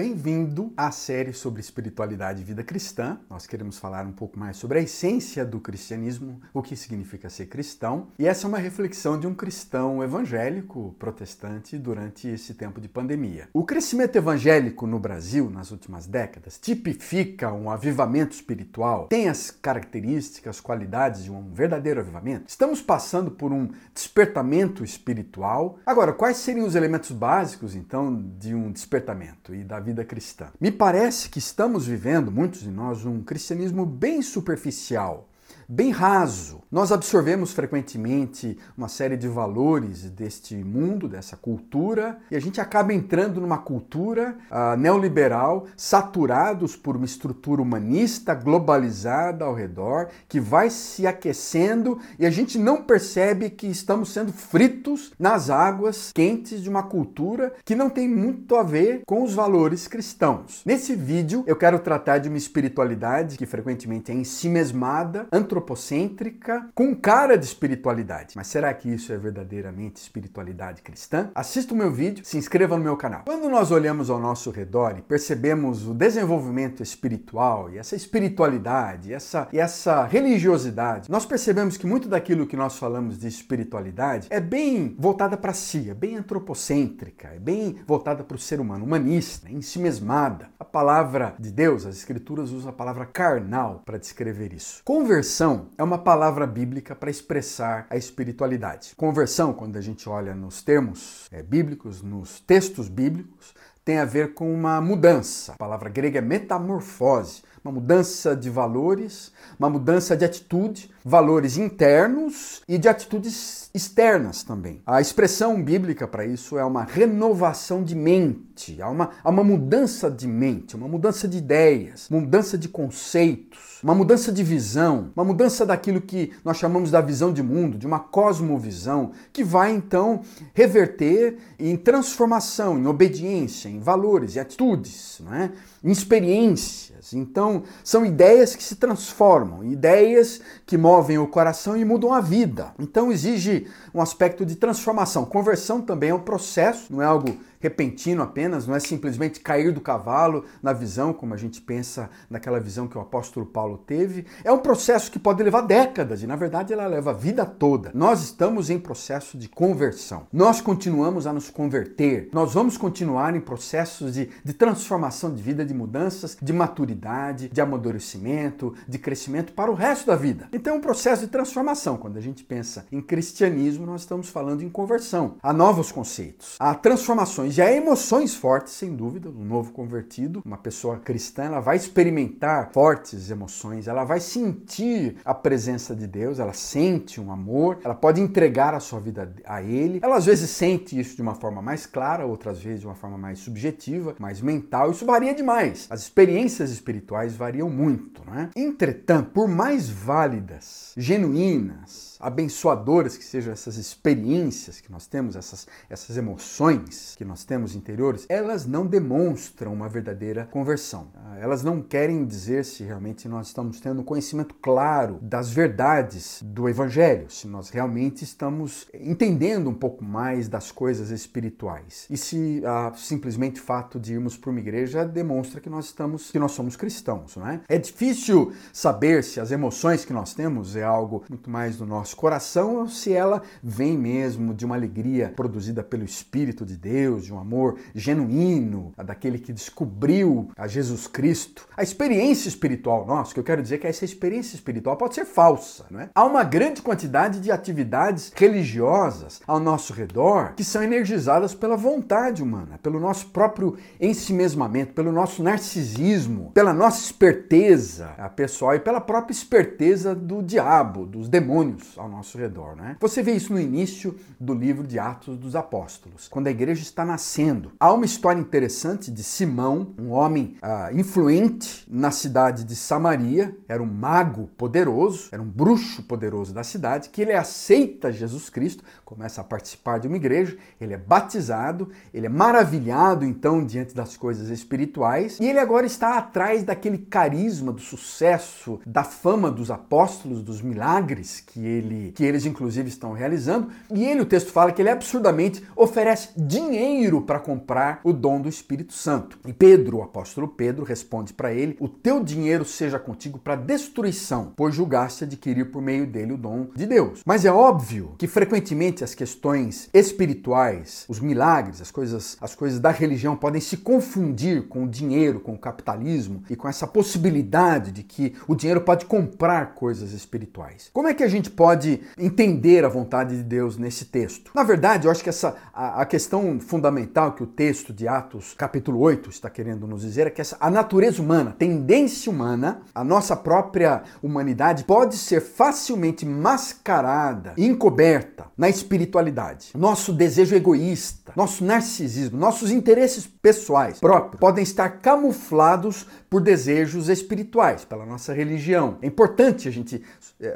Bem-vindo à série sobre espiritualidade e vida cristã. Nós queremos falar um pouco mais sobre a essência do cristianismo, o que significa ser cristão. E essa é uma reflexão de um cristão evangélico protestante durante esse tempo de pandemia. O crescimento evangélico no Brasil nas últimas décadas tipifica um avivamento espiritual, tem as características, qualidades de um verdadeiro avivamento. Estamos passando por um despertamento espiritual. Agora, quais seriam os elementos básicos então de um despertamento e da vida cristã. Me parece que estamos vivendo, muitos de nós, um cristianismo bem superficial bem raso. Nós absorvemos frequentemente uma série de valores deste mundo, dessa cultura, e a gente acaba entrando numa cultura uh, neoliberal, saturados por uma estrutura humanista globalizada ao redor, que vai se aquecendo e a gente não percebe que estamos sendo fritos nas águas quentes de uma cultura que não tem muito a ver com os valores cristãos. Nesse vídeo eu quero tratar de uma espiritualidade que frequentemente é ensimesmada, antropológica, antropocêntrica com cara de espiritualidade. Mas será que isso é verdadeiramente espiritualidade cristã? Assista o meu vídeo, se inscreva no meu canal. Quando nós olhamos ao nosso redor e percebemos o desenvolvimento espiritual e essa espiritualidade, essa, e essa religiosidade, nós percebemos que muito daquilo que nós falamos de espiritualidade é bem voltada para si, é bem antropocêntrica, é bem voltada para o ser humano, humanista, é ensimesmada. A palavra de Deus, as escrituras usam a palavra carnal para descrever isso. Conversão Conversão é uma palavra bíblica para expressar a espiritualidade. Conversão, quando a gente olha nos termos é, bíblicos, nos textos bíblicos, tem a ver com uma mudança. A palavra grega é metamorfose, uma mudança de valores, uma mudança de atitude, valores internos e de atitudes externas também. A expressão bíblica para isso é uma renovação de mente, há uma, há uma mudança de mente, uma mudança de ideias, mudança de conceitos, uma mudança de visão, uma mudança daquilo que nós chamamos da visão de mundo, de uma cosmovisão, que vai então reverter em transformação, em obediência, em valores, em atitudes, não é? em experiências. Então, são ideias que se transformam, ideias que movem o coração e mudam a vida. Então, exige um aspecto de transformação. Conversão também é um processo, não é algo repentino apenas, não é simplesmente cair do cavalo na visão, como a gente pensa naquela visão que o apóstolo Paulo teve. É um processo que pode levar décadas e, na verdade, ela leva a vida toda. Nós estamos em processo de conversão. Nós continuamos a nos converter. Nós vamos continuar em processos de, de transformação de vida, de mudanças, de maturidade, de amadurecimento, de crescimento para o resto da vida. Então, é um processo de transformação. Quando a gente pensa em cristianismo, nós estamos falando em conversão. Há novos conceitos, há transformações emoções. E há emoções fortes, sem dúvida, um novo convertido, uma pessoa cristã, ela vai experimentar fortes emoções, ela vai sentir a presença de Deus, ela sente um amor, ela pode entregar a sua vida a Ele. Ela às vezes sente isso de uma forma mais clara, outras vezes de uma forma mais subjetiva, mais mental. Isso varia demais. As experiências espirituais variam muito, não é? Entretanto, por mais válidas, genuínas, abençoadoras que sejam essas experiências que nós temos, essas, essas emoções que nós temos interiores, elas não demonstram uma verdadeira conversão. Elas não querem dizer se realmente nós estamos tendo conhecimento claro das verdades do Evangelho, se nós realmente estamos entendendo um pouco mais das coisas espirituais. E se ah, simplesmente o fato de irmos para uma igreja demonstra que nós estamos, que nós somos cristãos, não é? É difícil saber se as emoções que nós temos é algo muito mais do nosso nosso coração se ela vem mesmo de uma alegria produzida pelo Espírito de Deus, de um amor genuíno, daquele que descobriu a Jesus Cristo. A experiência espiritual nossa, que eu quero dizer que essa experiência espiritual pode ser falsa, não é? Há uma grande quantidade de atividades religiosas ao nosso redor que são energizadas pela vontade humana, pelo nosso próprio ensimesmamento, pelo nosso narcisismo, pela nossa esperteza pessoal e pela própria esperteza do diabo, dos demônios ao nosso redor. Né? Você vê isso no início do livro de Atos dos Apóstolos, quando a igreja está nascendo. Há uma história interessante de Simão, um homem uh, influente na cidade de Samaria, era um mago poderoso, era um bruxo poderoso da cidade, que ele aceita Jesus Cristo, começa a participar de uma igreja, ele é batizado, ele é maravilhado então diante das coisas espirituais, e ele agora está atrás daquele carisma, do sucesso, da fama dos apóstolos, dos milagres que ele que eles inclusive estão realizando. E ele, o texto fala que ele absurdamente oferece dinheiro para comprar o dom do Espírito Santo. E Pedro, o apóstolo Pedro, responde para ele: O teu dinheiro seja contigo para destruição, pois julgaste adquirir por meio dele o dom de Deus. Mas é óbvio que frequentemente as questões espirituais, os milagres, as coisas, as coisas da religião podem se confundir com o dinheiro, com o capitalismo e com essa possibilidade de que o dinheiro pode comprar coisas espirituais. Como é que a gente pode entender a vontade de Deus nesse texto? Na verdade, eu acho que essa a, a questão fundamental que o texto de Atos, capítulo 8, está querendo nos dizer é que essa, a natureza humana, tendência humana, a nossa própria humanidade pode ser facilmente mascarada, encoberta na espiritualidade. Nosso desejo egoísta, nosso narcisismo, nossos interesses pessoais próprios podem estar camuflados por desejos espirituais, pela nossa religião. É importante a gente,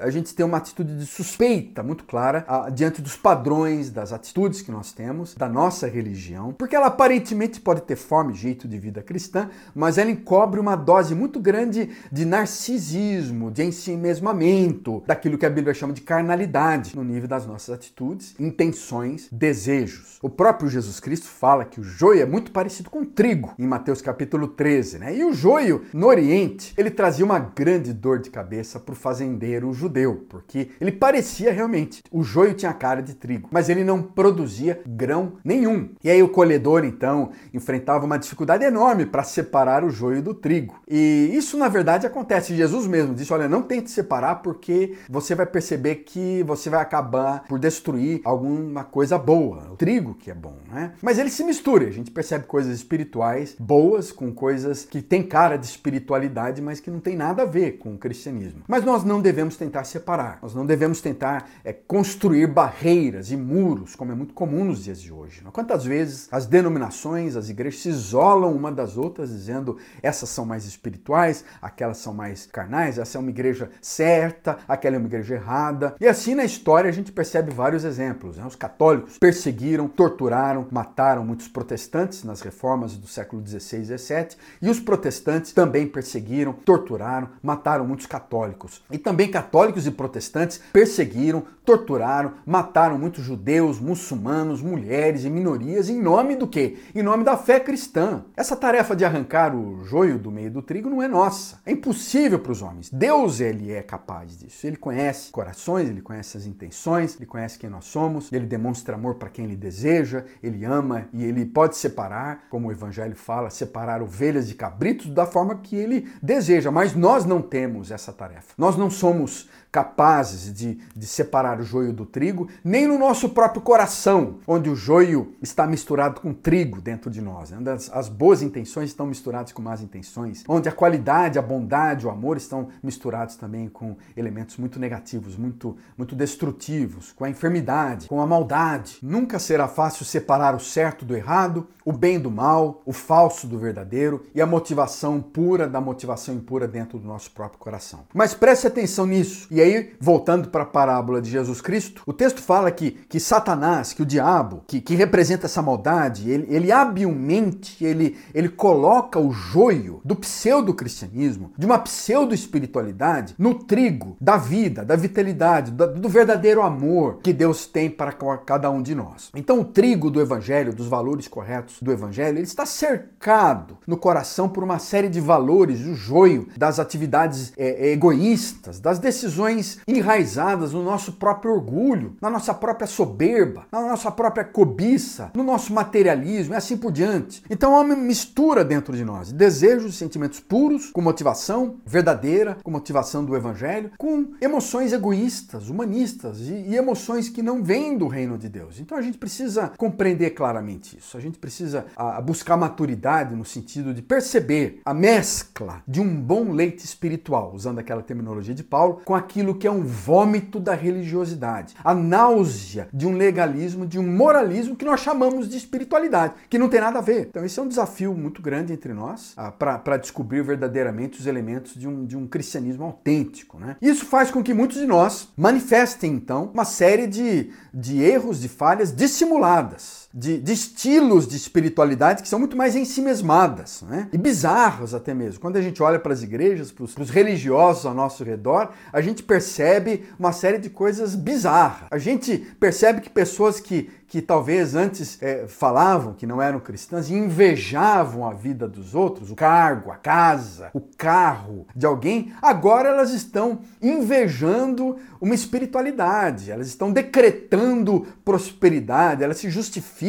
a gente ter uma atitude de suspeita muito clara a, diante dos padrões, das atitudes que nós temos, da nossa religião, porque ela aparentemente pode ter forma e jeito de vida cristã, mas ela encobre uma dose muito grande de narcisismo, de ensimesmamento, daquilo que a Bíblia chama de carnalidade, no nível das nossas atitudes, intenções, desejos. O próprio Jesus Cristo fala que o joio é muito parecido com trigo, em Mateus capítulo 13, né? E o joio no Oriente, ele trazia uma grande dor de cabeça para o fazendeiro judeu, porque ele parecia realmente, o joio tinha cara de trigo, mas ele não produzia grão nenhum. E aí o colhedor, então, enfrentava uma dificuldade enorme para separar o joio do trigo. E isso, na verdade, acontece. Jesus mesmo disse: olha, não tente separar, porque você vai perceber que você vai acabar por destruir alguma coisa boa, o trigo que é bom, né? Mas ele se mistura, a gente percebe coisas espirituais boas com coisas que têm cara de espiritualidade, mas que não tem nada a ver com o cristianismo. Mas nós não devemos tentar separar, nós não devemos tentar é, construir barreiras e muros, como é muito comum nos dias de hoje. Quantas vezes as denominações, as igrejas se isolam uma das outras, dizendo essas são mais espirituais, aquelas são mais carnais, essa é uma igreja certa, aquela é uma igreja errada. E assim na história a gente percebe vários exemplos. Né? Os católicos perseguiram, torturaram, mataram muitos protestantes nas reformas do século XVI e XVII, e os protestantes também perseguiram, torturaram, mataram muitos católicos. E também católicos e protestantes perseguiram, torturaram, mataram muitos judeus, muçulmanos, mulheres e minorias em nome do quê? Em nome da fé cristã. Essa tarefa de arrancar o joio do meio do trigo não é nossa. É impossível para os homens. Deus ele é capaz disso. Ele conhece corações, ele conhece as intenções, ele conhece quem nós somos, ele demonstra amor para quem ele deseja, ele ama e ele pode separar, como o evangelho fala, separar ovelhas de cabritos da forma que ele deseja, mas nós não temos essa tarefa. Nós não somos capazes de, de separar o joio do trigo, nem no nosso próprio coração, onde o joio está misturado com trigo dentro de nós, onde as, as boas intenções estão misturadas com más intenções, onde a qualidade, a bondade, o amor estão misturados também com elementos muito negativos, muito, muito destrutivos, com a enfermidade, com a maldade. Nunca será fácil separar o certo do errado, o bem do mal, o falso do verdadeiro e a motivação pura da motivação impura dentro do nosso próprio coração. Mas preste atenção nisso e aí, voltando para a parábola de Jesus Cristo, o texto fala que, que Satanás, que o diabo, que, que representa essa maldade, ele, ele habilmente ele, ele coloca o joio do pseudo-cristianismo, de uma pseudo-espiritualidade, no trigo da vida, da vitalidade, do, do verdadeiro amor que Deus tem para cada um de nós. Então, o trigo do evangelho, dos valores corretos do evangelho, ele está cercado no coração por uma série de valores, o joio das atividades é, egoístas, das decisões enraizadas no nosso próprio orgulho, na nossa própria soberba, na nossa própria cobiça, no nosso materialismo e assim por diante. Então há uma mistura dentro de nós, desejos e sentimentos puros, com motivação verdadeira, com motivação do evangelho, com emoções egoístas, humanistas e, e emoções que não vêm do reino de Deus. Então a gente precisa compreender claramente isso. A gente precisa a, buscar maturidade no sentido de perceber a mescla de um bom leite espiritual, usando aquela terminologia de Paulo, com aquilo aquilo que é um vômito da religiosidade, a náusea de um legalismo, de um moralismo que nós chamamos de espiritualidade, que não tem nada a ver. Então, esse é um desafio muito grande entre nós ah, para descobrir verdadeiramente os elementos de um, de um cristianismo autêntico. Né? Isso faz com que muitos de nós manifestem, então, uma série de, de erros, de falhas dissimuladas de, de estilos de espiritualidade que são muito mais em si mesmadas, né? E bizarros até mesmo. Quando a gente olha para as igrejas, para os religiosos ao nosso redor, a gente percebe uma série de coisas bizarras. A gente percebe que pessoas que que talvez antes é, falavam que não eram cristãs e invejavam a vida dos outros, o cargo, a casa, o carro de alguém, agora elas estão invejando uma espiritualidade, elas estão decretando prosperidade, elas se justificam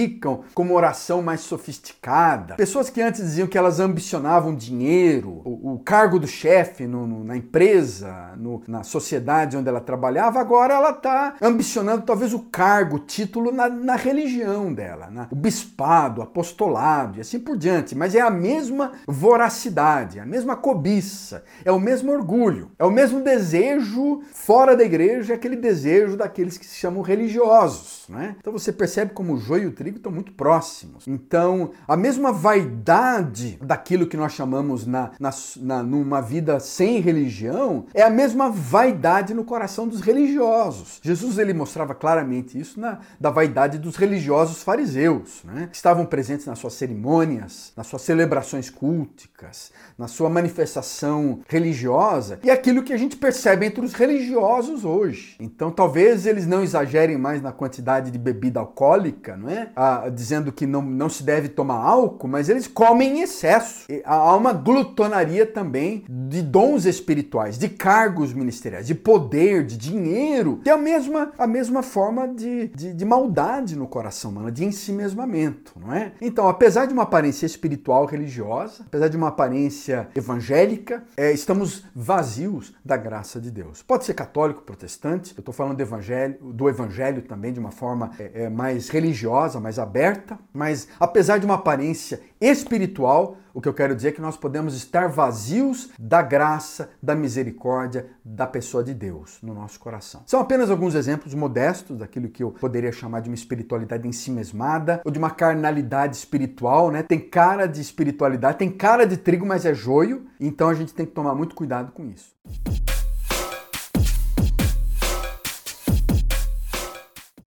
com uma oração mais sofisticada. Pessoas que antes diziam que elas ambicionavam dinheiro, o, o cargo do chefe na empresa, no, na sociedade onde ela trabalhava, agora ela está ambicionando talvez o cargo, o título na, na na religião dela, né? o bispado, o apostolado e assim por diante. Mas é a mesma voracidade, a mesma cobiça, é o mesmo orgulho, é o mesmo desejo fora da igreja, é aquele desejo daqueles que se chamam religiosos. Né? Então você percebe como o joio trigo estão muito próximos. Então a mesma vaidade daquilo que nós chamamos na, na, na numa vida sem religião é a mesma vaidade no coração dos religiosos. Jesus ele mostrava claramente isso na da vaidade dos religiosos fariseus, né? que estavam presentes nas suas cerimônias, nas suas celebrações culticas, na sua manifestação religiosa, e aquilo que a gente percebe entre os religiosos hoje. Então talvez eles não exagerem mais na quantidade de bebida alcoólica, não é? Ah, dizendo que não, não se deve tomar álcool, mas eles comem em excesso. E há uma glutonaria também de dons espirituais, de cargos ministeriais, de poder, de dinheiro, que é a mesma, a mesma forma de, de, de maldade no coração humano, de ensimesmamento, não é? Então, apesar de uma aparência espiritual religiosa, apesar de uma aparência evangélica, é, estamos vazios da graça de Deus. Pode ser católico, protestante, eu estou falando do evangelho, do evangelho também de uma forma é, é, mais religiosa, mais aberta, mas apesar de uma aparência espiritual, o que eu quero dizer é que nós podemos estar vazios da graça, da misericórdia, da pessoa de Deus no nosso coração. São apenas alguns exemplos modestos daquilo que eu poderia chamar de uma espiritualidade em si mesmada ou de uma carnalidade espiritual, né? Tem cara de espiritualidade, tem cara de trigo, mas é joio, então a gente tem que tomar muito cuidado com isso.